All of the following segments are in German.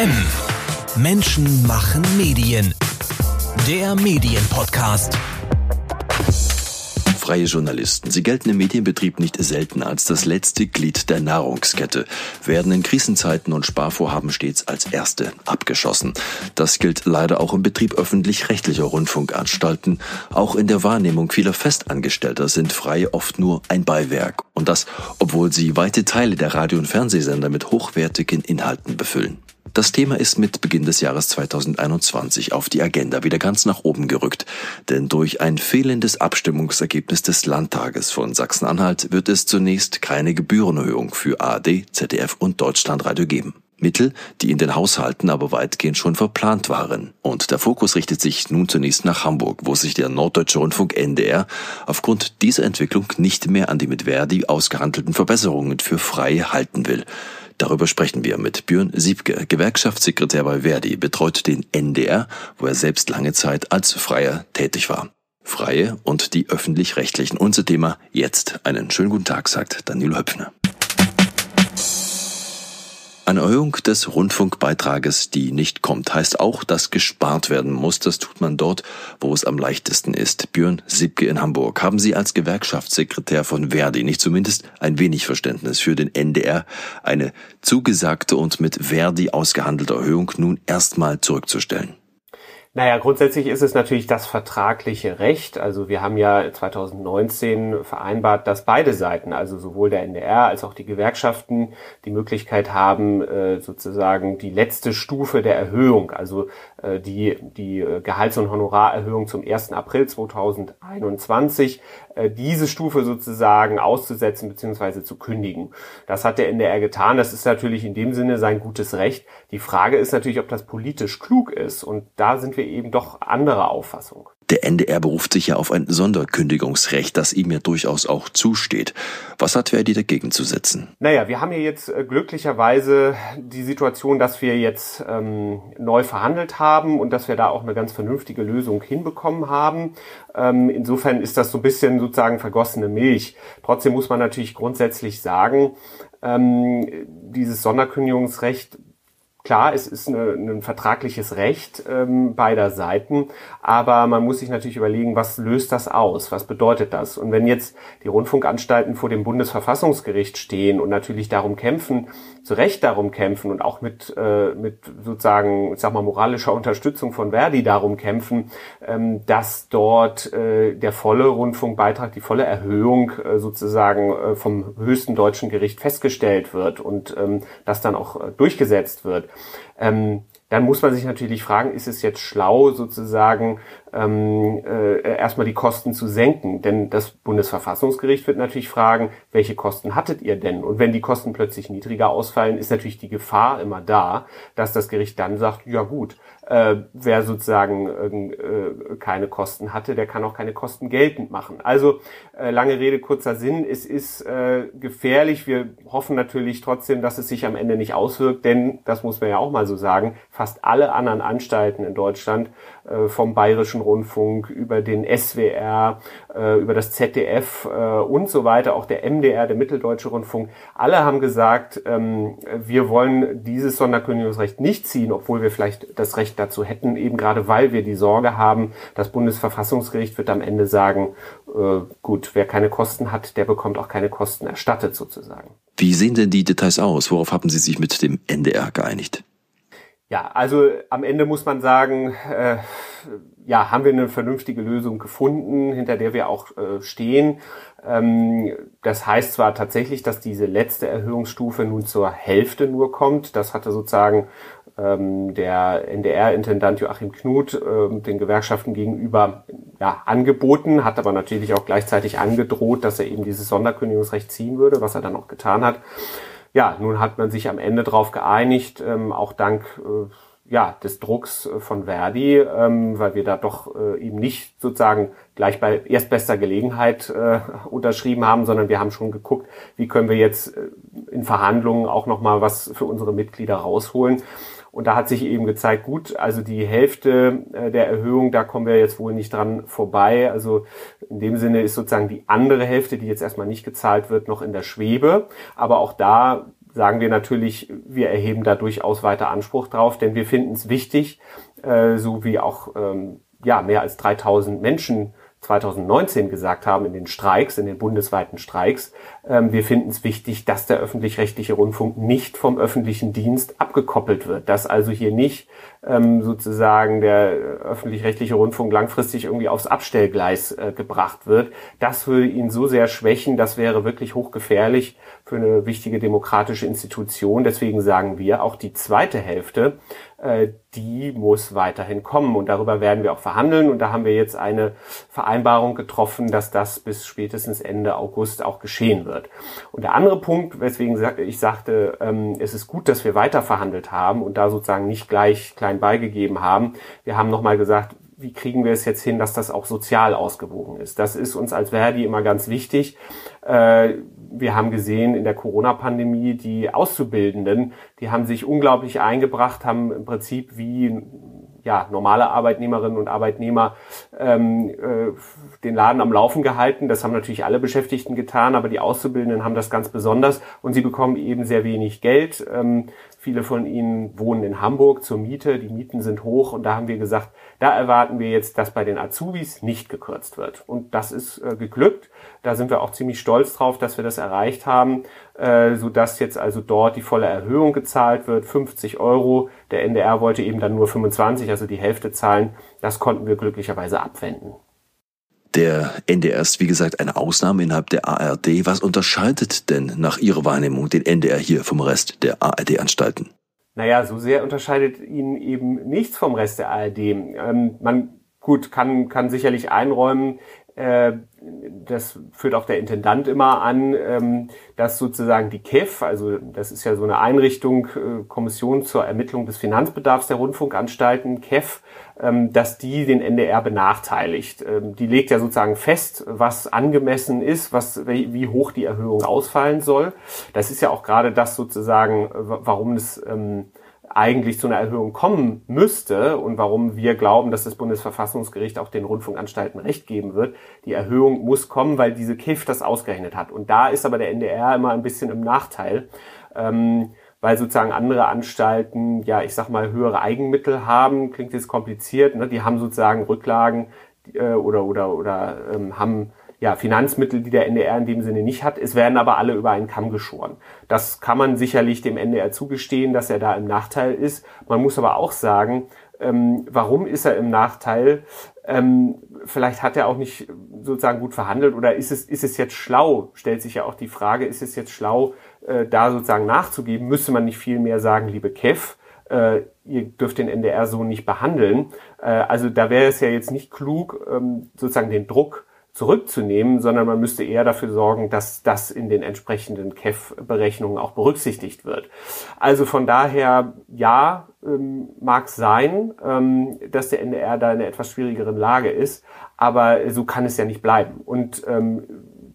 M. Menschen machen Medien. Der Medienpodcast. Freie Journalisten. Sie gelten im Medienbetrieb nicht selten als das letzte Glied der Nahrungskette, werden in Krisenzeiten und Sparvorhaben stets als Erste abgeschossen. Das gilt leider auch im Betrieb öffentlich-rechtlicher Rundfunkanstalten. Auch in der Wahrnehmung vieler Festangestellter sind Freie oft nur ein Beiwerk. Und das, obwohl sie weite Teile der Radio- und Fernsehsender mit hochwertigen Inhalten befüllen. Das Thema ist mit Beginn des Jahres 2021 auf die Agenda wieder ganz nach oben gerückt, denn durch ein fehlendes Abstimmungsergebnis des Landtages von Sachsen-Anhalt wird es zunächst keine Gebührenerhöhung für ARD, ZDF und Deutschlandradio geben. Mittel, die in den Haushalten aber weitgehend schon verplant waren. Und der Fokus richtet sich nun zunächst nach Hamburg, wo sich der Norddeutsche Rundfunk NDR aufgrund dieser Entwicklung nicht mehr an die mit Verdi ausgehandelten Verbesserungen für frei halten will. Darüber sprechen wir mit Björn Siebke, Gewerkschaftssekretär bei Verdi, betreut den NDR, wo er selbst lange Zeit als Freier tätig war. Freie und die öffentlich-rechtlichen. Unser Thema jetzt. Einen schönen guten Tag, sagt Daniel Höpfner. Eine Erhöhung des Rundfunkbeitrages, die nicht kommt, heißt auch, dass gespart werden muss. Das tut man dort, wo es am leichtesten ist. Björn Siebke in Hamburg. Haben Sie als Gewerkschaftssekretär von Verdi nicht zumindest ein wenig Verständnis für den NDR, eine zugesagte und mit Verdi ausgehandelte Erhöhung nun erstmal zurückzustellen? Naja, grundsätzlich ist es natürlich das vertragliche Recht. Also wir haben ja 2019 vereinbart, dass beide Seiten, also sowohl der NDR als auch die Gewerkschaften, die Möglichkeit haben, äh, sozusagen die letzte Stufe der Erhöhung, also äh, die, die äh, Gehalts- und Honorarerhöhung zum 1. April 2021, diese Stufe sozusagen auszusetzen bzw. zu kündigen. Das hat der NDR getan. Das ist natürlich in dem Sinne sein gutes Recht. Die Frage ist natürlich, ob das politisch klug ist. Und da sind wir wir eben doch anderer Auffassung. Der NDR beruft sich ja auf ein Sonderkündigungsrecht, das ihm ja durchaus auch zusteht. Was hat Verdi dagegen zu setzen? Naja, wir haben ja jetzt äh, glücklicherweise die Situation, dass wir jetzt ähm, neu verhandelt haben und dass wir da auch eine ganz vernünftige Lösung hinbekommen haben. Ähm, insofern ist das so ein bisschen sozusagen vergossene Milch. Trotzdem muss man natürlich grundsätzlich sagen, ähm, dieses Sonderkündigungsrecht Klar, es ist eine, ein vertragliches Recht ähm, beider Seiten, aber man muss sich natürlich überlegen, was löst das aus? Was bedeutet das? Und wenn jetzt die Rundfunkanstalten vor dem Bundesverfassungsgericht stehen und natürlich darum kämpfen, zu Recht darum kämpfen und auch mit, äh, mit sozusagen, ich sag mal, moralischer Unterstützung von Verdi darum kämpfen, ähm, dass dort äh, der volle Rundfunkbeitrag, die volle Erhöhung äh, sozusagen äh, vom höchsten deutschen Gericht festgestellt wird und ähm, das dann auch äh, durchgesetzt wird ähm, dann muss man sich natürlich fragen, ist es jetzt schlau, sozusagen ähm, äh, erstmal die Kosten zu senken? Denn das Bundesverfassungsgericht wird natürlich fragen, welche Kosten hattet ihr denn? Und wenn die Kosten plötzlich niedriger ausfallen, ist natürlich die Gefahr immer da, dass das Gericht dann sagt, ja gut, äh, wer sozusagen äh, keine Kosten hatte, der kann auch keine Kosten geltend machen. Also äh, lange Rede, kurzer Sinn, es ist äh, gefährlich. Wir hoffen natürlich trotzdem, dass es sich am Ende nicht auswirkt, denn, das muss man ja auch mal so sagen, fast alle anderen Anstalten in Deutschland, äh, vom Bayerischen Rundfunk über den SWR, äh, über das ZDF äh, und so weiter, auch der MDR, der Mitteldeutsche Rundfunk, alle haben gesagt, ähm, wir wollen dieses Sonderkündigungsrecht nicht ziehen, obwohl wir vielleicht das Recht dazu hätten, eben gerade weil wir die Sorge haben, das Bundesverfassungsgericht wird am Ende sagen, äh, gut, wer keine Kosten hat, der bekommt auch keine Kosten erstattet sozusagen. Wie sehen denn die Details aus? Worauf haben Sie sich mit dem NDR geeinigt? Ja, also am Ende muss man sagen, äh, ja, haben wir eine vernünftige Lösung gefunden, hinter der wir auch äh, stehen. Ähm, das heißt zwar tatsächlich, dass diese letzte Erhöhungsstufe nun zur Hälfte nur kommt. Das hatte sozusagen ähm, der NDR-Intendant Joachim Knut äh, den Gewerkschaften gegenüber ja, angeboten, hat aber natürlich auch gleichzeitig angedroht, dass er eben dieses Sonderkündigungsrecht ziehen würde, was er dann auch getan hat. Ja, nun hat man sich am Ende darauf geeinigt, ähm, auch dank äh, ja, des Drucks äh, von Verdi, ähm, weil wir da doch äh, eben nicht sozusagen gleich bei erstbester Gelegenheit äh, unterschrieben haben, sondern wir haben schon geguckt, wie können wir jetzt äh, in Verhandlungen auch nochmal was für unsere Mitglieder rausholen. Und da hat sich eben gezeigt, gut, also die Hälfte äh, der Erhöhung, da kommen wir jetzt wohl nicht dran vorbei. Also in dem Sinne ist sozusagen die andere Hälfte, die jetzt erstmal nicht gezahlt wird, noch in der Schwebe. Aber auch da sagen wir natürlich, wir erheben da durchaus weiter Anspruch drauf, denn wir finden es wichtig, äh, so wie auch ähm, ja mehr als 3000 Menschen 2019 gesagt haben in den Streiks, in den bundesweiten Streiks, ähm, wir finden es wichtig, dass der öffentlich-rechtliche Rundfunk nicht vom öffentlichen Dienst abgekoppelt wird, dass also hier nicht ähm, sozusagen der öffentlich-rechtliche Rundfunk langfristig irgendwie aufs Abstellgleis äh, gebracht wird. Das würde ihn so sehr schwächen, das wäre wirklich hochgefährlich für eine wichtige demokratische Institution. Deswegen sagen wir, auch die zweite Hälfte, die muss weiterhin kommen. Und darüber werden wir auch verhandeln. Und da haben wir jetzt eine Vereinbarung getroffen, dass das bis spätestens Ende August auch geschehen wird. Und der andere Punkt, weswegen ich sagte, ähm, es ist gut, dass wir weiter verhandelt haben und da sozusagen nicht gleich klein beigegeben haben. Wir haben nochmal gesagt, wie kriegen wir es jetzt hin, dass das auch sozial ausgewogen ist. Das ist uns als Verdi immer ganz wichtig. Wir haben gesehen in der Corona-Pandemie, die Auszubildenden, die haben sich unglaublich eingebracht, haben im Prinzip wie ja, normale Arbeitnehmerinnen und Arbeitnehmer ähm, äh, den Laden am Laufen gehalten. Das haben natürlich alle Beschäftigten getan, aber die Auszubildenden haben das ganz besonders und sie bekommen eben sehr wenig Geld. Ähm, viele von ihnen wohnen in Hamburg zur Miete, die Mieten sind hoch und da haben wir gesagt, da erwarten wir jetzt, dass bei den Azubis nicht gekürzt wird. Und das ist äh, geglückt. Da sind wir auch ziemlich stolz drauf, dass wir das erreicht haben, äh, sodass jetzt also dort die volle Erhöhung gezahlt wird, 50 Euro. Der NDR wollte eben dann nur 25, also die Hälfte zahlen. Das konnten wir glücklicherweise abwenden. Der NDR ist, wie gesagt, eine Ausnahme innerhalb der ARD. Was unterscheidet denn nach Ihrer Wahrnehmung den NDR hier vom Rest der ARD-Anstalten? Naja, so sehr unterscheidet ihn eben nichts vom Rest der ARD. Ähm, man gut kann, kann sicherlich einräumen, äh, das führt auch der Intendant immer an, ähm, dass sozusagen die KEF, also das ist ja so eine Einrichtung, äh, Kommission zur Ermittlung des Finanzbedarfs der Rundfunkanstalten, KEF, ähm, dass die den NDR benachteiligt. Ähm, die legt ja sozusagen fest, was angemessen ist, was, wie hoch die Erhöhung ausfallen soll. Das ist ja auch gerade das sozusagen, warum es eigentlich zu einer Erhöhung kommen müsste und warum wir glauben, dass das Bundesverfassungsgericht auch den Rundfunkanstalten Recht geben wird. Die Erhöhung muss kommen, weil diese KIF das ausgerechnet hat. Und da ist aber der NDR immer ein bisschen im Nachteil, ähm, weil sozusagen andere Anstalten, ja, ich sag mal, höhere Eigenmittel haben. Klingt jetzt kompliziert. Ne? Die haben sozusagen Rücklagen äh, oder, oder, oder ähm, haben ja, Finanzmittel, die der NDR in dem Sinne nicht hat. Es werden aber alle über einen Kamm geschoren. Das kann man sicherlich dem NDR zugestehen, dass er da im Nachteil ist. Man muss aber auch sagen, ähm, warum ist er im Nachteil? Ähm, vielleicht hat er auch nicht sozusagen gut verhandelt oder ist es, ist es jetzt schlau? Stellt sich ja auch die Frage, ist es jetzt schlau, äh, da sozusagen nachzugeben? Müsste man nicht viel mehr sagen, liebe Kev, äh, ihr dürft den NDR so nicht behandeln. Äh, also da wäre es ja jetzt nicht klug, ähm, sozusagen den Druck zurückzunehmen, sondern man müsste eher dafür sorgen, dass das in den entsprechenden KEF-Berechnungen auch berücksichtigt wird. Also von daher, ja, ähm, mag sein, ähm, dass der NDR da in einer etwas schwierigeren Lage ist, aber so kann es ja nicht bleiben. Und ähm,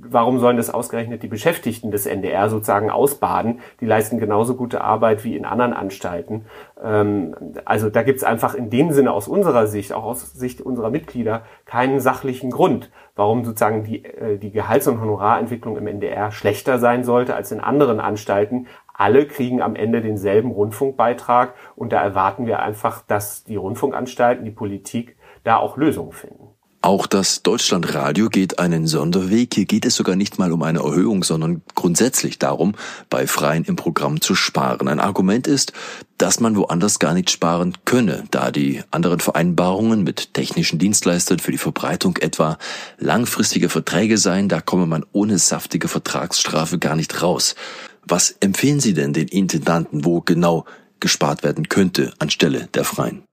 warum sollen das ausgerechnet die Beschäftigten des NDR sozusagen ausbaden? Die leisten genauso gute Arbeit wie in anderen Anstalten. Ähm, also da gibt's einfach in dem Sinne aus unserer Sicht, auch aus Sicht unserer Mitglieder, keinen sachlichen Grund, warum sozusagen die, äh, die Gehalts- und Honorarentwicklung im NDR schlechter sein sollte als in anderen Anstalten. Alle kriegen am Ende denselben Rundfunkbeitrag und da erwarten wir einfach, dass die Rundfunkanstalten, die Politik da auch Lösungen finden. Auch das Deutschlandradio geht einen Sonderweg. Hier geht es sogar nicht mal um eine Erhöhung, sondern grundsätzlich darum, bei Freien im Programm zu sparen. Ein Argument ist, dass man woanders gar nicht sparen könne, da die anderen Vereinbarungen mit technischen Dienstleistern für die Verbreitung etwa langfristige Verträge seien, da komme man ohne saftige Vertragsstrafe gar nicht raus. Was empfehlen Sie denn den Intendanten, wo genau gespart werden könnte anstelle der Freien?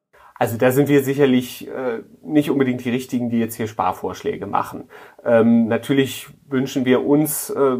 Also da sind wir sicherlich äh, nicht unbedingt die Richtigen, die jetzt hier Sparvorschläge machen. Ähm, natürlich wünschen wir uns, äh,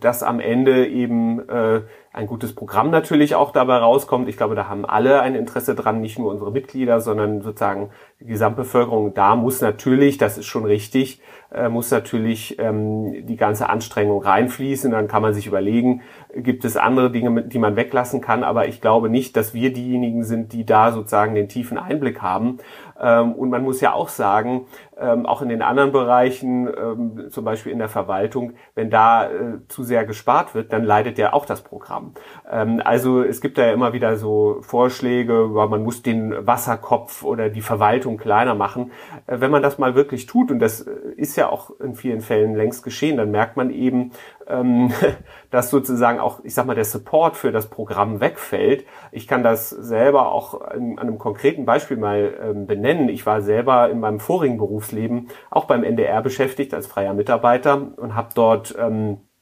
dass am Ende eben äh, ein gutes Programm natürlich auch dabei rauskommt. Ich glaube, da haben alle ein Interesse dran, nicht nur unsere Mitglieder, sondern sozusagen die Gesamtbevölkerung. Da muss natürlich, das ist schon richtig, äh, muss natürlich ähm, die ganze Anstrengung reinfließen. Dann kann man sich überlegen, gibt es andere Dinge, die man weglassen kann. Aber ich glaube nicht, dass wir diejenigen sind, die da sozusagen den tiefen Einblick haben. Ähm, und man muss ja auch sagen, ähm, auch in den anderen Bereichen, ähm, zum Beispiel in der Verwaltung, wenn da äh, zu sehr gespart wird, dann leidet ja auch das Programm. Also es gibt da ja immer wieder so Vorschläge, man muss den Wasserkopf oder die Verwaltung kleiner machen. Äh, wenn man das mal wirklich tut, und das ist ja auch in vielen Fällen längst geschehen, dann merkt man eben, ähm, dass sozusagen auch, ich sag mal, der Support für das Programm wegfällt. Ich kann das selber auch an, einem konkreten Beispiel mal ähm, benennen. Ich war selber in meinem vorigen Berufsleben auch beim NDR beschäftigt als freier Mitarbeiter und habe dort ähm, äh,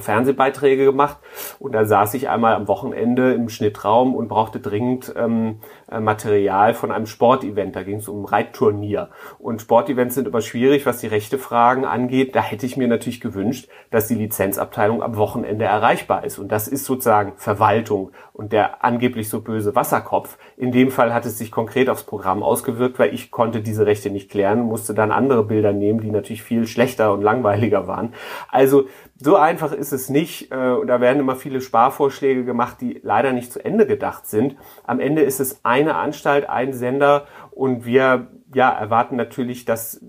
Fernsehbeiträge gemacht und da saß ich einmal am Wochenende im Schnittraum und brauchte dringend ähm, äh, Material von einem Sportevent. Da ging es um ein Reitturnier. Und Sportevents sind aber schwierig, was die rechte Fragen angeht. Da hätte ich mir natürlich gewünscht, dass die Lizenzabteilung am Wochenende erreichbar ist. Und das ist sozusagen Verwaltung und der angeblich so böse Wasserkopf. In dem Fall hat es sich konkret aufs Programm ausgewirkt, weil ich konnte diese Rechte nicht klären, musste dann andere Bilder nehmen, die natürlich viel schlechter und langweiliger waren. Also so einfach ist es nicht. Äh, und da werden immer viele Sparvorschläge gemacht, die leider nicht zu Ende gedacht sind. Am Ende ist es eine Anstalt, ein Sender und wir ja, erwarten natürlich, dass äh,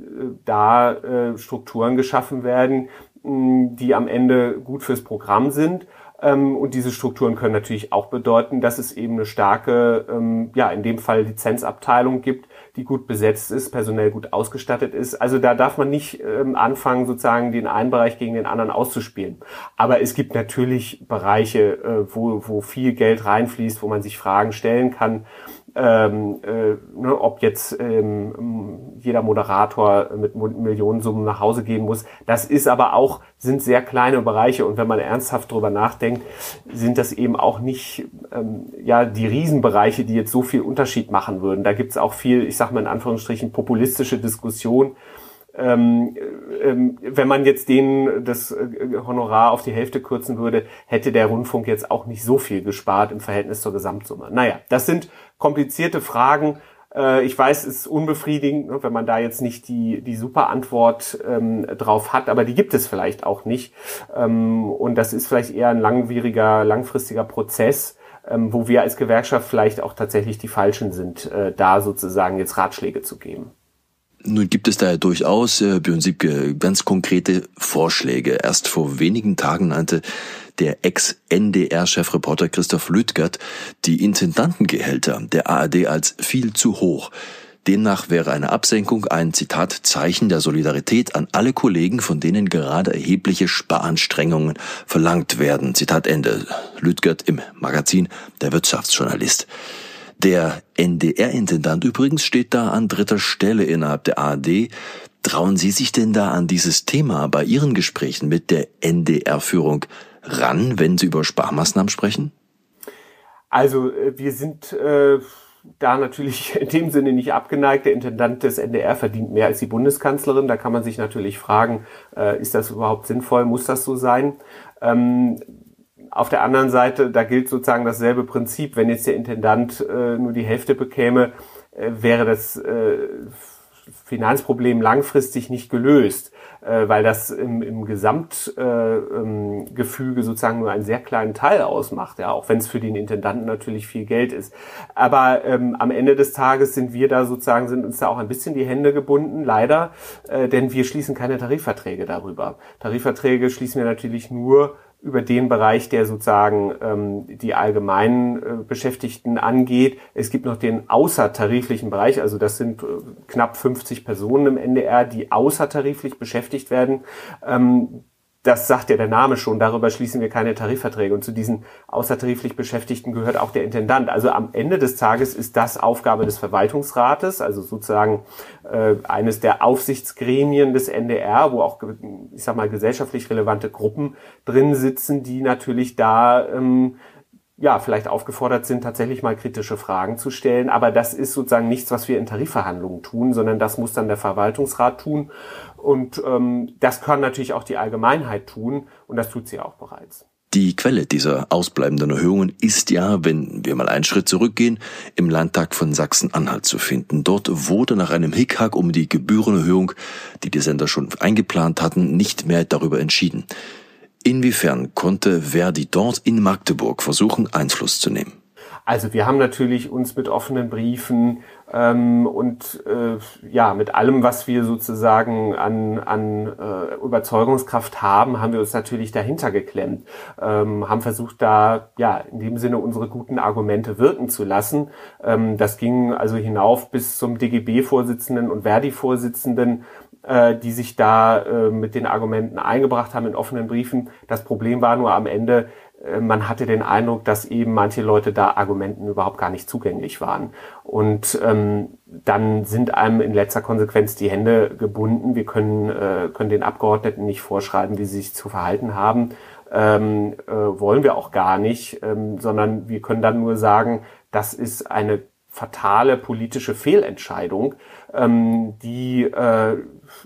da äh, Strukturen geschaffen werden, die am Ende gut fürs Programm sind. Ähm, und diese Strukturen können natürlich auch bedeuten, dass es eben eine starke, ähm, ja, in dem Fall Lizenzabteilung gibt, die gut besetzt ist, personell gut ausgestattet ist. Also da darf man nicht ähm, anfangen, sozusagen den einen Bereich gegen den anderen auszuspielen. Aber es gibt natürlich Bereiche, äh, wo, wo viel Geld reinfließt, wo man sich Fragen stellen kann ähm, äh, ne, ob jetzt ähm, jeder Moderator mit Millionensummen nach Hause gehen muss. Das ist aber auch, sind sehr kleine Bereiche und wenn man ernsthaft drüber nachdenkt, sind das eben auch nicht ähm, ja die Riesenbereiche, die jetzt so viel Unterschied machen würden. Da gibt's auch viel, ich sage mal in Anführungsstrichen, populistische Diskussion ähm, ähm, wenn man jetzt denen das äh, Honorar auf die Hälfte kürzen würde, hätte der Rundfunk jetzt auch nicht so viel gespart im Verhältnis zur Gesamtsumme. Naja, das sind komplizierte Fragen. Äh, ich weiß, es ist unbefriedigend, ne, wenn man da jetzt nicht die, die super Antwort ähm, drauf hat, aber die gibt es vielleicht auch nicht. Ähm, und das ist vielleicht eher ein langwieriger, langfristiger Prozess, ähm, wo wir als Gewerkschaft vielleicht auch tatsächlich die Falschen sind, äh, da sozusagen jetzt Ratschläge zu geben. Nun gibt es da ja durchaus, äh, Björn Siebke, ganz konkrete Vorschläge. Erst vor wenigen Tagen nannte der Ex-NDR-Chefreporter Christoph Lüttgert die Intendantengehälter der ARD als viel zu hoch. Demnach wäre eine Absenkung ein Zitat Zeichen der Solidarität an alle Kollegen, von denen gerade erhebliche Sparanstrengungen verlangt werden. Zitat Ende. Lüttgert im Magazin Der Wirtschaftsjournalist. Der NDR-Intendant übrigens steht da an dritter Stelle innerhalb der ARD. Trauen Sie sich denn da an dieses Thema bei Ihren Gesprächen mit der NDR-Führung ran, wenn Sie über Sparmaßnahmen sprechen? Also äh, wir sind äh, da natürlich in dem Sinne nicht abgeneigt. Der Intendant des NDR verdient mehr als die Bundeskanzlerin. Da kann man sich natürlich fragen, äh, ist das überhaupt sinnvoll? Muss das so sein? Ähm, auf der anderen Seite, da gilt sozusagen dasselbe Prinzip. Wenn jetzt der Intendant äh, nur die Hälfte bekäme, äh, wäre das äh, Finanzproblem langfristig nicht gelöst, äh, weil das im, im Gesamtgefüge äh, sozusagen nur einen sehr kleinen Teil ausmacht, ja, auch wenn es für den Intendanten natürlich viel Geld ist. Aber ähm, am Ende des Tages sind wir da sozusagen, sind uns da auch ein bisschen die Hände gebunden, leider, äh, denn wir schließen keine Tarifverträge darüber. Tarifverträge schließen wir natürlich nur über den Bereich, der sozusagen ähm, die allgemeinen äh, Beschäftigten angeht. Es gibt noch den außertariflichen Bereich, also das sind äh, knapp 50 Personen im NDR, die außertariflich beschäftigt werden. Ähm, das sagt ja der Name schon, darüber schließen wir keine Tarifverträge. Und zu diesen außertariflich Beschäftigten gehört auch der Intendant. Also am Ende des Tages ist das Aufgabe des Verwaltungsrates, also sozusagen äh, eines der Aufsichtsgremien des NDR, wo auch, ich sag mal, gesellschaftlich relevante Gruppen drin sitzen, die natürlich da ähm, ja, vielleicht aufgefordert sind, tatsächlich mal kritische Fragen zu stellen. Aber das ist sozusagen nichts, was wir in Tarifverhandlungen tun, sondern das muss dann der Verwaltungsrat tun. Und ähm, das kann natürlich auch die Allgemeinheit tun und das tut sie auch bereits. Die Quelle dieser ausbleibenden Erhöhungen ist ja, wenn wir mal einen Schritt zurückgehen, im Landtag von Sachsen-Anhalt zu finden. Dort wurde nach einem Hickhack um die Gebührenerhöhung, die die Sender schon eingeplant hatten, nicht mehr darüber entschieden. Inwiefern konnte Verdi dort in Magdeburg versuchen, Einfluss zu nehmen? Also wir haben natürlich uns mit offenen Briefen ähm, und äh, ja, mit allem, was wir sozusagen an, an äh, Überzeugungskraft haben, haben wir uns natürlich dahinter geklemmt, ähm, haben versucht, da ja in dem Sinne unsere guten Argumente wirken zu lassen. Ähm, das ging also hinauf bis zum DGB-Vorsitzenden und Verdi-Vorsitzenden äh, die sich da äh, mit den Argumenten eingebracht haben in offenen Briefen. Das Problem war nur am Ende, äh, man hatte den Eindruck, dass eben manche Leute da Argumenten überhaupt gar nicht zugänglich waren. Und ähm, dann sind einem in letzter Konsequenz die Hände gebunden. Wir können, äh, können den Abgeordneten nicht vorschreiben, wie sie sich zu verhalten haben. Ähm, äh, wollen wir auch gar nicht, ähm, sondern wir können dann nur sagen, das ist eine fatale politische Fehlentscheidung, ähm, die äh,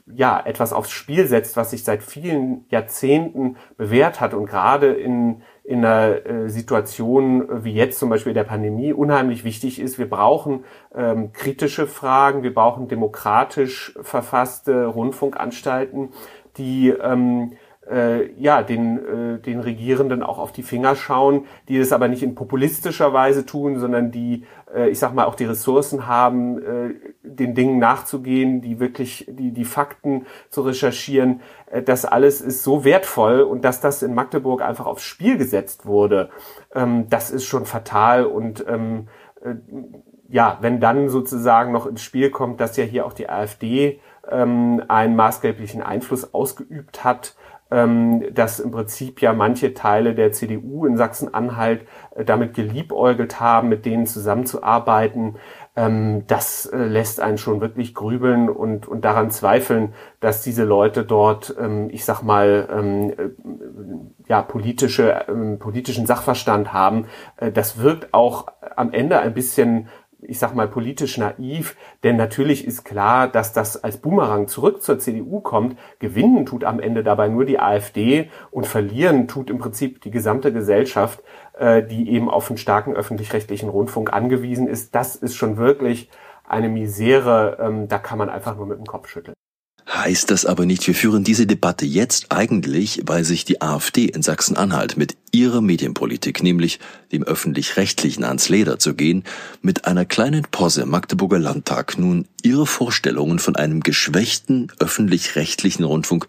ja etwas aufs Spiel setzt, was sich seit vielen Jahrzehnten bewährt hat und gerade in in einer äh, Situation wie jetzt zum Beispiel der Pandemie unheimlich wichtig ist. Wir brauchen ähm, kritische Fragen, wir brauchen demokratisch verfasste Rundfunkanstalten, die ähm, äh, ja, den, äh, den Regierenden auch auf die Finger schauen, die das aber nicht in populistischer Weise tun, sondern die, äh, ich sag mal, auch die Ressourcen haben, äh, den Dingen nachzugehen, die wirklich, die, die Fakten zu recherchieren. Äh, das alles ist so wertvoll und dass das in Magdeburg einfach aufs Spiel gesetzt wurde, ähm, das ist schon fatal und ähm, äh, ja, wenn dann sozusagen noch ins Spiel kommt, dass ja hier auch die AfD ähm, einen maßgeblichen Einfluss ausgeübt hat, dass im Prinzip ja manche Teile der CDU in Sachsen-Anhalt äh, damit geliebäugelt haben, mit denen zusammenzuarbeiten. Ähm, das äh, lässt einen schon wirklich grübeln und, und daran zweifeln, dass diese Leute dort, ähm, ich sag mal, ähm, äh, ja, politische, ähm, politischen Sachverstand haben. Das wirkt auch am Ende ein bisschen ich sag mal, politisch naiv, denn natürlich ist klar, dass das als Boomerang zurück zur CDU kommt. Gewinnen tut am Ende dabei nur die AfD und verlieren tut im Prinzip die gesamte Gesellschaft, äh, die eben auf einen starken öffentlich-rechtlichen Rundfunk angewiesen ist. Das ist schon wirklich eine Misere, ähm, da kann man einfach nur mit dem Kopf schütteln. Heißt das aber nicht, wir führen diese Debatte jetzt eigentlich, weil sich die AfD in Sachsen-Anhalt mit ihrer Medienpolitik, nämlich dem öffentlich-rechtlichen ans Leder zu gehen, mit einer kleinen Pause im Magdeburger Landtag nun ihre Vorstellungen von einem geschwächten öffentlich-rechtlichen Rundfunk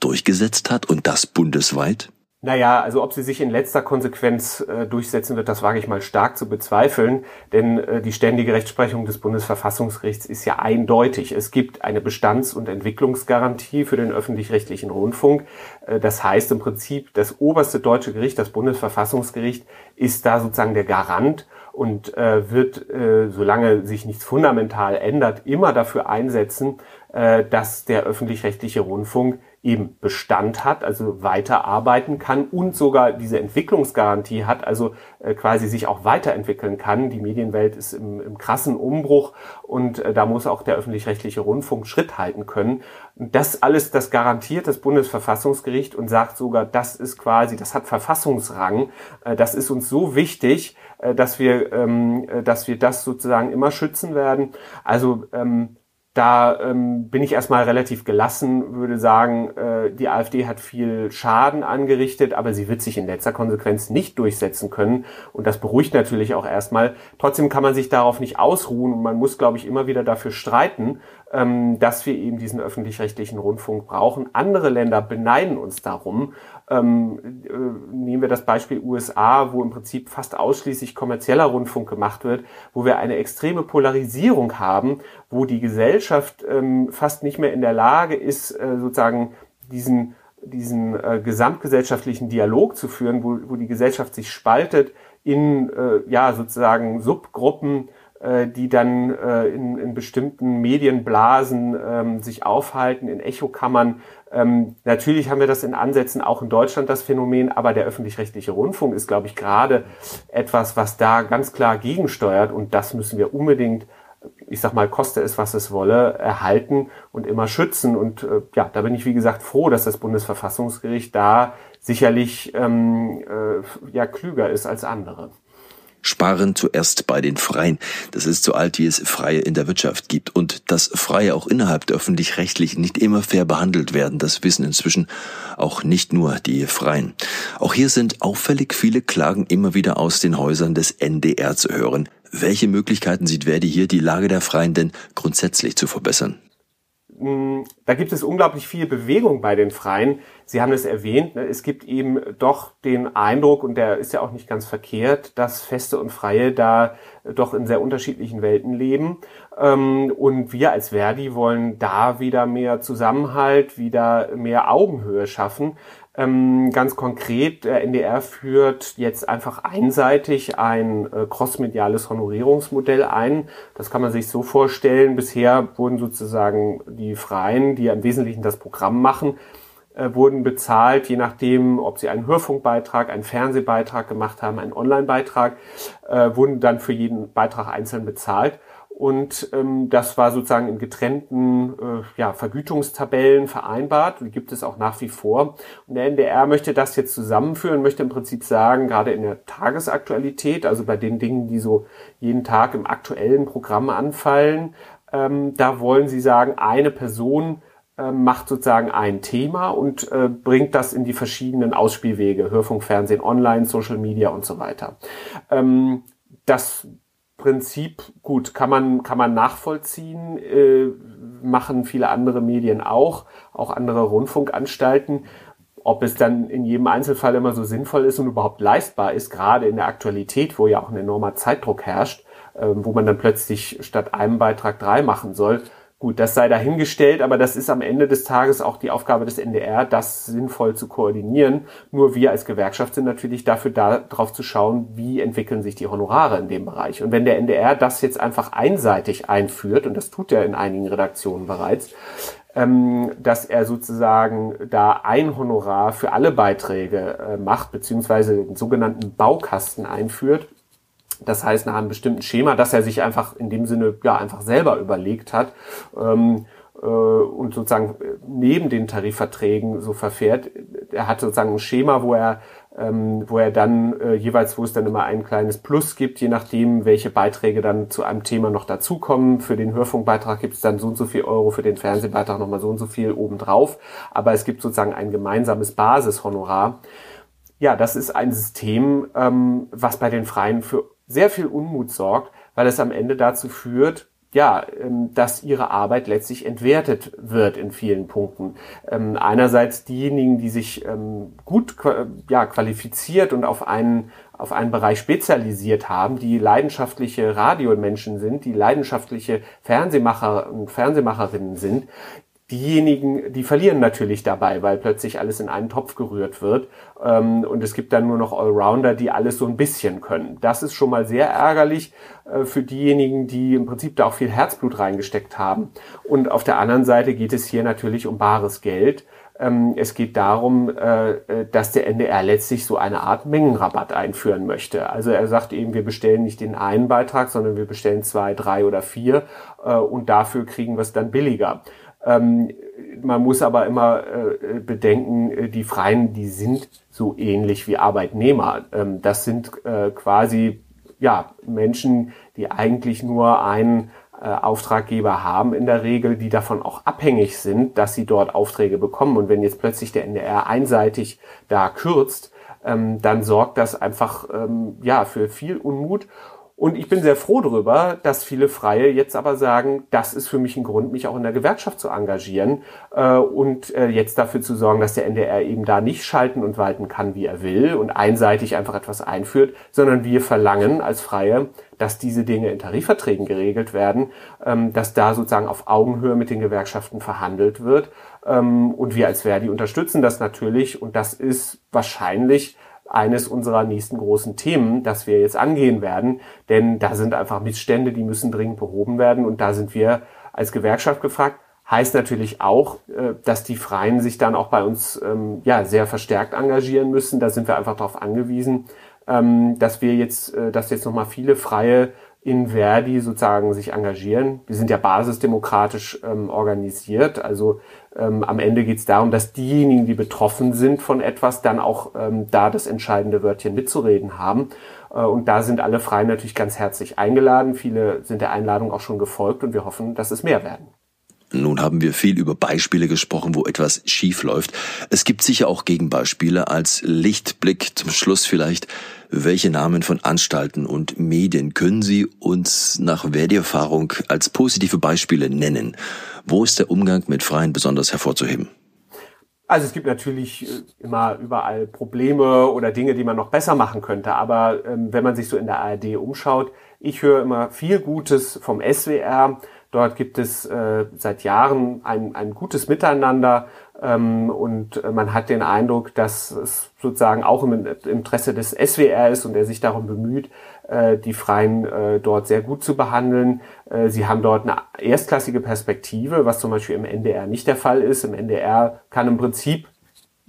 durchgesetzt hat und das bundesweit? Naja, also ob sie sich in letzter Konsequenz äh, durchsetzen wird, das wage ich mal stark zu bezweifeln, denn äh, die ständige Rechtsprechung des Bundesverfassungsgerichts ist ja eindeutig. Es gibt eine Bestands- und Entwicklungsgarantie für den öffentlich-rechtlichen Rundfunk. Äh, das heißt im Prinzip, das oberste deutsche Gericht, das Bundesverfassungsgericht, ist da sozusagen der Garant und äh, wird, äh, solange sich nichts fundamental ändert, immer dafür einsetzen, äh, dass der öffentlich-rechtliche Rundfunk eben Bestand hat, also weiterarbeiten kann und sogar diese Entwicklungsgarantie hat, also äh, quasi sich auch weiterentwickeln kann. Die Medienwelt ist im, im krassen Umbruch und äh, da muss auch der öffentlich-rechtliche Rundfunk Schritt halten können. Das alles, das garantiert das Bundesverfassungsgericht und sagt sogar, das ist quasi, das hat Verfassungsrang, äh, das ist uns so wichtig, äh, dass wir, ähm, äh, dass wir das sozusagen immer schützen werden. Also ähm, da ähm, bin ich erstmal relativ gelassen, würde sagen, äh, die AfD hat viel Schaden angerichtet, aber sie wird sich in letzter Konsequenz nicht durchsetzen können. Und das beruhigt natürlich auch erstmal. Trotzdem kann man sich darauf nicht ausruhen und man muss, glaube ich, immer wieder dafür streiten, ähm, dass wir eben diesen öffentlich-rechtlichen Rundfunk brauchen. Andere Länder beneiden uns darum. Ähm, äh, nehmen wir das Beispiel USA, wo im Prinzip fast ausschließlich kommerzieller Rundfunk gemacht wird, wo wir eine extreme Polarisierung haben, wo die Gesellschaft ähm, fast nicht mehr in der Lage ist, äh, sozusagen diesen diesen äh, gesamtgesellschaftlichen Dialog zu führen, wo, wo die Gesellschaft sich spaltet in äh, ja sozusagen Subgruppen äh, die dann äh, in, in bestimmten Medienblasen ähm, sich aufhalten, in Echokammern. Ähm, natürlich haben wir das in Ansätzen auch in Deutschland das Phänomen, aber der öffentlich-rechtliche Rundfunk ist, glaube ich, gerade etwas, was da ganz klar gegensteuert und das müssen wir unbedingt ich sag mal, koste es, was es wolle, erhalten und immer schützen. Und äh, ja, da bin ich, wie gesagt, froh, dass das Bundesverfassungsgericht da sicherlich ähm, äh, ja klüger ist als andere. Sparen zuerst bei den Freien. Das ist so alt, wie es Freie in der Wirtschaft gibt. Und dass Freie auch innerhalb der öffentlich-rechtlich nicht immer fair behandelt werden, das wissen inzwischen auch nicht nur die Freien. Auch hier sind auffällig viele Klagen immer wieder aus den Häusern des NDR zu hören. Welche Möglichkeiten sieht Verdi hier, die Lage der Freien denn grundsätzlich zu verbessern? Hm, da gibt es unglaublich viel Bewegung bei den Freien. Sie haben es erwähnt, ne, es gibt eben doch den Eindruck, und der ist ja auch nicht ganz verkehrt, dass Feste und Freie da doch in sehr unterschiedlichen Welten leben. Ähm, und wir als Verdi wollen da wieder mehr Zusammenhalt, wieder mehr Augenhöhe schaffen. Ähm, ganz konkret, der NDR führt jetzt einfach einseitig ein äh, crossmediales Honorierungsmodell ein. Das kann man sich so vorstellen. Bisher wurden sozusagen die Freien, die im Wesentlichen das Programm machen, äh, wurden bezahlt, je nachdem, ob sie einen Hörfunkbeitrag, einen Fernsehbeitrag gemacht haben, einen Online-Beitrag, äh, wurden dann für jeden Beitrag einzeln bezahlt. Und ähm, das war sozusagen in getrennten äh, ja, Vergütungstabellen vereinbart. Die gibt es auch nach wie vor. Und der NDR möchte das jetzt zusammenführen, möchte im Prinzip sagen, gerade in der Tagesaktualität, also bei den Dingen, die so jeden Tag im aktuellen Programm anfallen, ähm, da wollen sie sagen, eine Person äh, macht sozusagen ein Thema und äh, bringt das in die verschiedenen Ausspielwege, Hörfunk, Fernsehen, Online, Social Media und so weiter. Ähm, das Prinzip gut, kann man, kann man nachvollziehen, äh, machen viele andere Medien auch, auch andere Rundfunkanstalten. Ob es dann in jedem Einzelfall immer so sinnvoll ist und überhaupt leistbar ist, gerade in der Aktualität, wo ja auch ein enormer Zeitdruck herrscht, äh, wo man dann plötzlich statt einem Beitrag drei machen soll, Gut, das sei dahingestellt, aber das ist am Ende des Tages auch die Aufgabe des NDR, das sinnvoll zu koordinieren. Nur wir als Gewerkschaft sind natürlich dafür da, darauf zu schauen, wie entwickeln sich die Honorare in dem Bereich. Und wenn der NDR das jetzt einfach einseitig einführt, und das tut er in einigen Redaktionen bereits, ähm, dass er sozusagen da ein Honorar für alle Beiträge äh, macht, beziehungsweise den sogenannten Baukasten einführt, das heißt, nach einem bestimmten Schema, das er sich einfach in dem Sinne ja einfach selber überlegt hat ähm, äh, und sozusagen neben den Tarifverträgen so verfährt. Er hat sozusagen ein Schema, wo er ähm, wo er dann äh, jeweils, wo es dann immer ein kleines Plus gibt, je nachdem, welche Beiträge dann zu einem Thema noch dazukommen. Für den Hörfunkbeitrag gibt es dann so und so viel Euro, für den Fernsehbeitrag nochmal so und so viel obendrauf. Aber es gibt sozusagen ein gemeinsames Basishonorar. Ja, das ist ein System, ähm, was bei den Freien für sehr viel Unmut sorgt, weil es am Ende dazu führt, ja, ähm, dass ihre Arbeit letztlich entwertet wird in vielen Punkten. Ähm, einerseits diejenigen, die sich ähm, gut ja, qualifiziert und auf einen, auf einen Bereich spezialisiert haben, die leidenschaftliche Radiomenschen sind, die leidenschaftliche Fernsehmacher und Fernsehmacherinnen sind, diejenigen, die verlieren natürlich dabei, weil plötzlich alles in einen Topf gerührt wird ähm, und es gibt dann nur noch Allrounder, die alles so ein bisschen können. Das ist schon mal sehr ärgerlich äh, für diejenigen, die im Prinzip da auch viel Herzblut reingesteckt haben. Und auf der anderen Seite geht es hier natürlich um bares Geld. Ähm, es geht darum, äh, äh dass der NDR letztlich so eine Art Mengenrabatt einführen möchte. Also er sagt eben, wir bestellen nicht den einen Beitrag, sondern wir bestellen zwei, drei oder vier äh, und dafür kriegen wir es dann billiger. Ähm, man muss aber immer äh, bedenken, äh, die Freien, die sind so ähnlich wie Arbeitnehmer. Ähm, das sind äh, quasi ja Menschen, die eigentlich nur einen äh, Auftraggeber haben in der Regel, die davon auch abhängig sind, dass sie dort Aufträge bekommen. Und wenn jetzt plötzlich der NDR einseitig da kürzt, ähm, dann sorgt das einfach ähm, ja für viel Unmut. Und ich bin sehr froh darüber, dass viele Freie jetzt aber sagen, das ist für mich ein Grund, mich auch in der Gewerkschaft zu engagieren äh, und äh, jetzt dafür zu sorgen, dass der NDR eben da nicht schalten und walten kann, wie er will und einseitig einfach etwas einführt, sondern wir verlangen als Freie, dass diese Dinge in Tarifverträgen geregelt werden, ähm, dass da sozusagen auf Augenhöhe mit den Gewerkschaften verhandelt wird. Ähm, und wir als Verdi unterstützen das natürlich und das ist wahrscheinlich eines unserer nächsten großen Themen, das wir jetzt angehen werden. Denn da sind einfach Missstände, die müssen dringend behoben werden. Und da sind wir als Gewerkschaft gefragt. Heißt natürlich auch, äh, dass die Freien sich dann auch bei uns ähm, ja sehr verstärkt engagieren müssen. Da sind wir einfach darauf angewiesen, ähm, dass wir jetzt, äh, dass jetzt nochmal viele Freie in Verdi sozusagen sich engagieren. Wir sind ja basisdemokratisch ähm, organisiert. Also ähm, am Ende geht es darum, dass diejenigen, die betroffen sind von etwas, dann auch ähm, da das entscheidende Wörtchen mitzureden haben. Äh, und da sind alle Freien natürlich ganz herzlich eingeladen. Viele sind der Einladung auch schon gefolgt und wir hoffen, dass es mehr werden. Nun haben wir viel über Beispiele gesprochen, wo etwas schief läuft. Es gibt sicher auch Gegenbeispiele. Als Lichtblick zum Schluss vielleicht, welche Namen von Anstalten und Medien können Sie uns nach Verdi-Erfahrung als positive Beispiele nennen? Wo ist der Umgang mit Freien besonders hervorzuheben? Also es gibt natürlich äh, immer überall Probleme oder Dinge, die man noch besser machen könnte. Aber ähm, wenn man sich so in der ARD umschaut, ich höre immer viel Gutes vom SWR. Dort gibt es äh, seit Jahren ein, ein gutes Miteinander ähm, und äh, man hat den Eindruck, dass es sozusagen auch im Interesse des SWR ist und er sich darum bemüht, äh, die Freien äh, dort sehr gut zu behandeln. Äh, sie haben dort eine erstklassige Perspektive, was zum Beispiel im NDR nicht der Fall ist. Im NDR kann im Prinzip,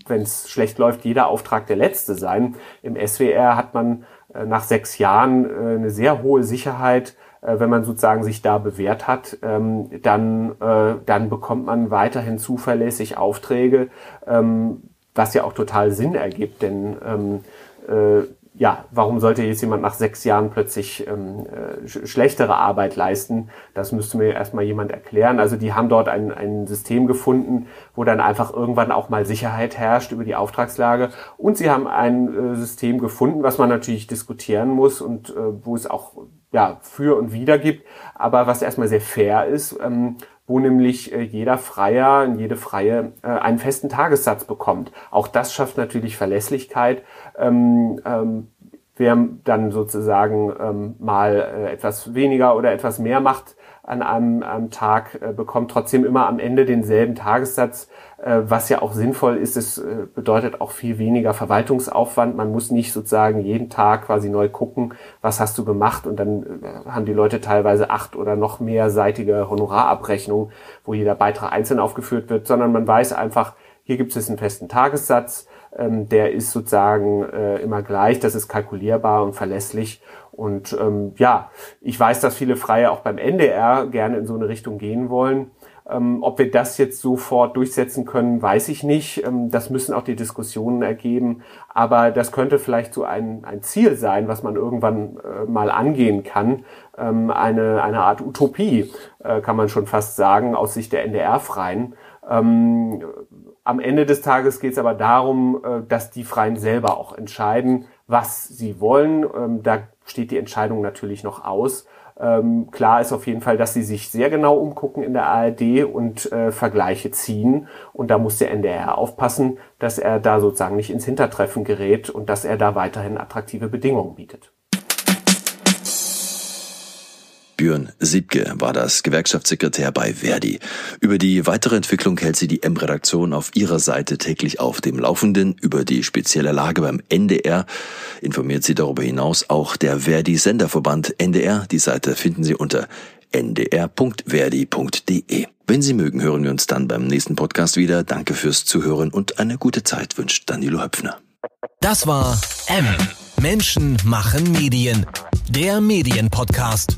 wenn es schlecht läuft, jeder Auftrag der letzte sein. Im SWR hat man äh, nach sechs Jahren äh, eine sehr hohe Sicherheit wenn man sozusagen sich da bewährt hat, ähm, dann, äh, dann bekommt man weiterhin zuverlässig Aufträge, ähm, was ja auch total Sinn ergibt, denn ähm, äh, ja, warum sollte jetzt jemand nach sechs Jahren plötzlich ähm, äh, schlechtere Arbeit leisten? Das müsste mir erstmal jemand erklären. Also die haben dort ein, ein System gefunden, wo dann einfach irgendwann auch mal Sicherheit herrscht über die Auftragslage. Und sie haben ein äh, System gefunden, was man natürlich diskutieren muss und äh, wo es auch ja, für und wider gibt, aber was erstmal sehr fair ist, ähm, wo nämlich äh, jeder Freier und jede Freie äh, einen festen Tagessatz bekommt. Auch das schafft natürlich Verlässlichkeit. Ähm, ähm, wer dann sozusagen ähm, mal äh, etwas weniger oder etwas mehr macht an einem, einem Tag, äh, bekommt trotzdem immer am Ende denselben Tagessatz, was ja auch sinnvoll ist. Es äh, bedeutet auch viel weniger Verwaltungsaufwand. Man muss nicht sozusagen jeden Tag quasi neu gucken, was hast du gemacht und dann äh, haben die Leute teilweise acht oder noch mehr seitige Honorarabrechnungen, wo jeder Beitrag einzeln aufgeführt wird, sondern man weiß einfach, hier gibt es einen festen Tagessatz, ähm, der ist sozusagen äh, immer gleich, das ist kalkulierbar und verlässlich. Und ähm, ja, ich weiß, dass viele Freie auch beim NDR gerne in so eine Richtung gehen wollen. Ähm, ob wir das jetzt sofort durchsetzen können, weiß ich nicht. Ähm, das müssen auch die Diskussionen ergeben. Aber das könnte vielleicht so ein, ein Ziel sein, was man irgendwann äh, mal angehen kann. Ähm, eine, eine Art Utopie, äh, kann man schon fast sagen, aus Sicht der NDR-Freien. Ähm, am Ende des Tages geht es aber darum, äh, dass die Freien selber auch entscheiden, was sie wollen. Ähm, da steht die Entscheidung natürlich noch aus. Ähm, klar ist auf jeden Fall, dass sie sich sehr genau umgucken in der ARD und äh, Vergleiche ziehen. Und da muss der NDR aufpassen, dass er da sozusagen nicht ins Hintertreffen gerät und dass er da weiterhin attraktive Bedingungen bietet. Björn Siebke war das Gewerkschaftssekretär bei Verdi. Über die weitere Entwicklung hält sie die M-Redaktion auf ihrer Seite täglich auf dem Laufenden. Über die spezielle Lage beim NDR informiert sie darüber hinaus auch der Verdi Senderverband NDR. Die Seite finden Sie unter ndr.verdi.de. Wenn Sie mögen, hören wir uns dann beim nächsten Podcast wieder. Danke fürs Zuhören und eine gute Zeit wünscht Danilo Höpfner. Das war M. Menschen machen Medien. Der Medienpodcast.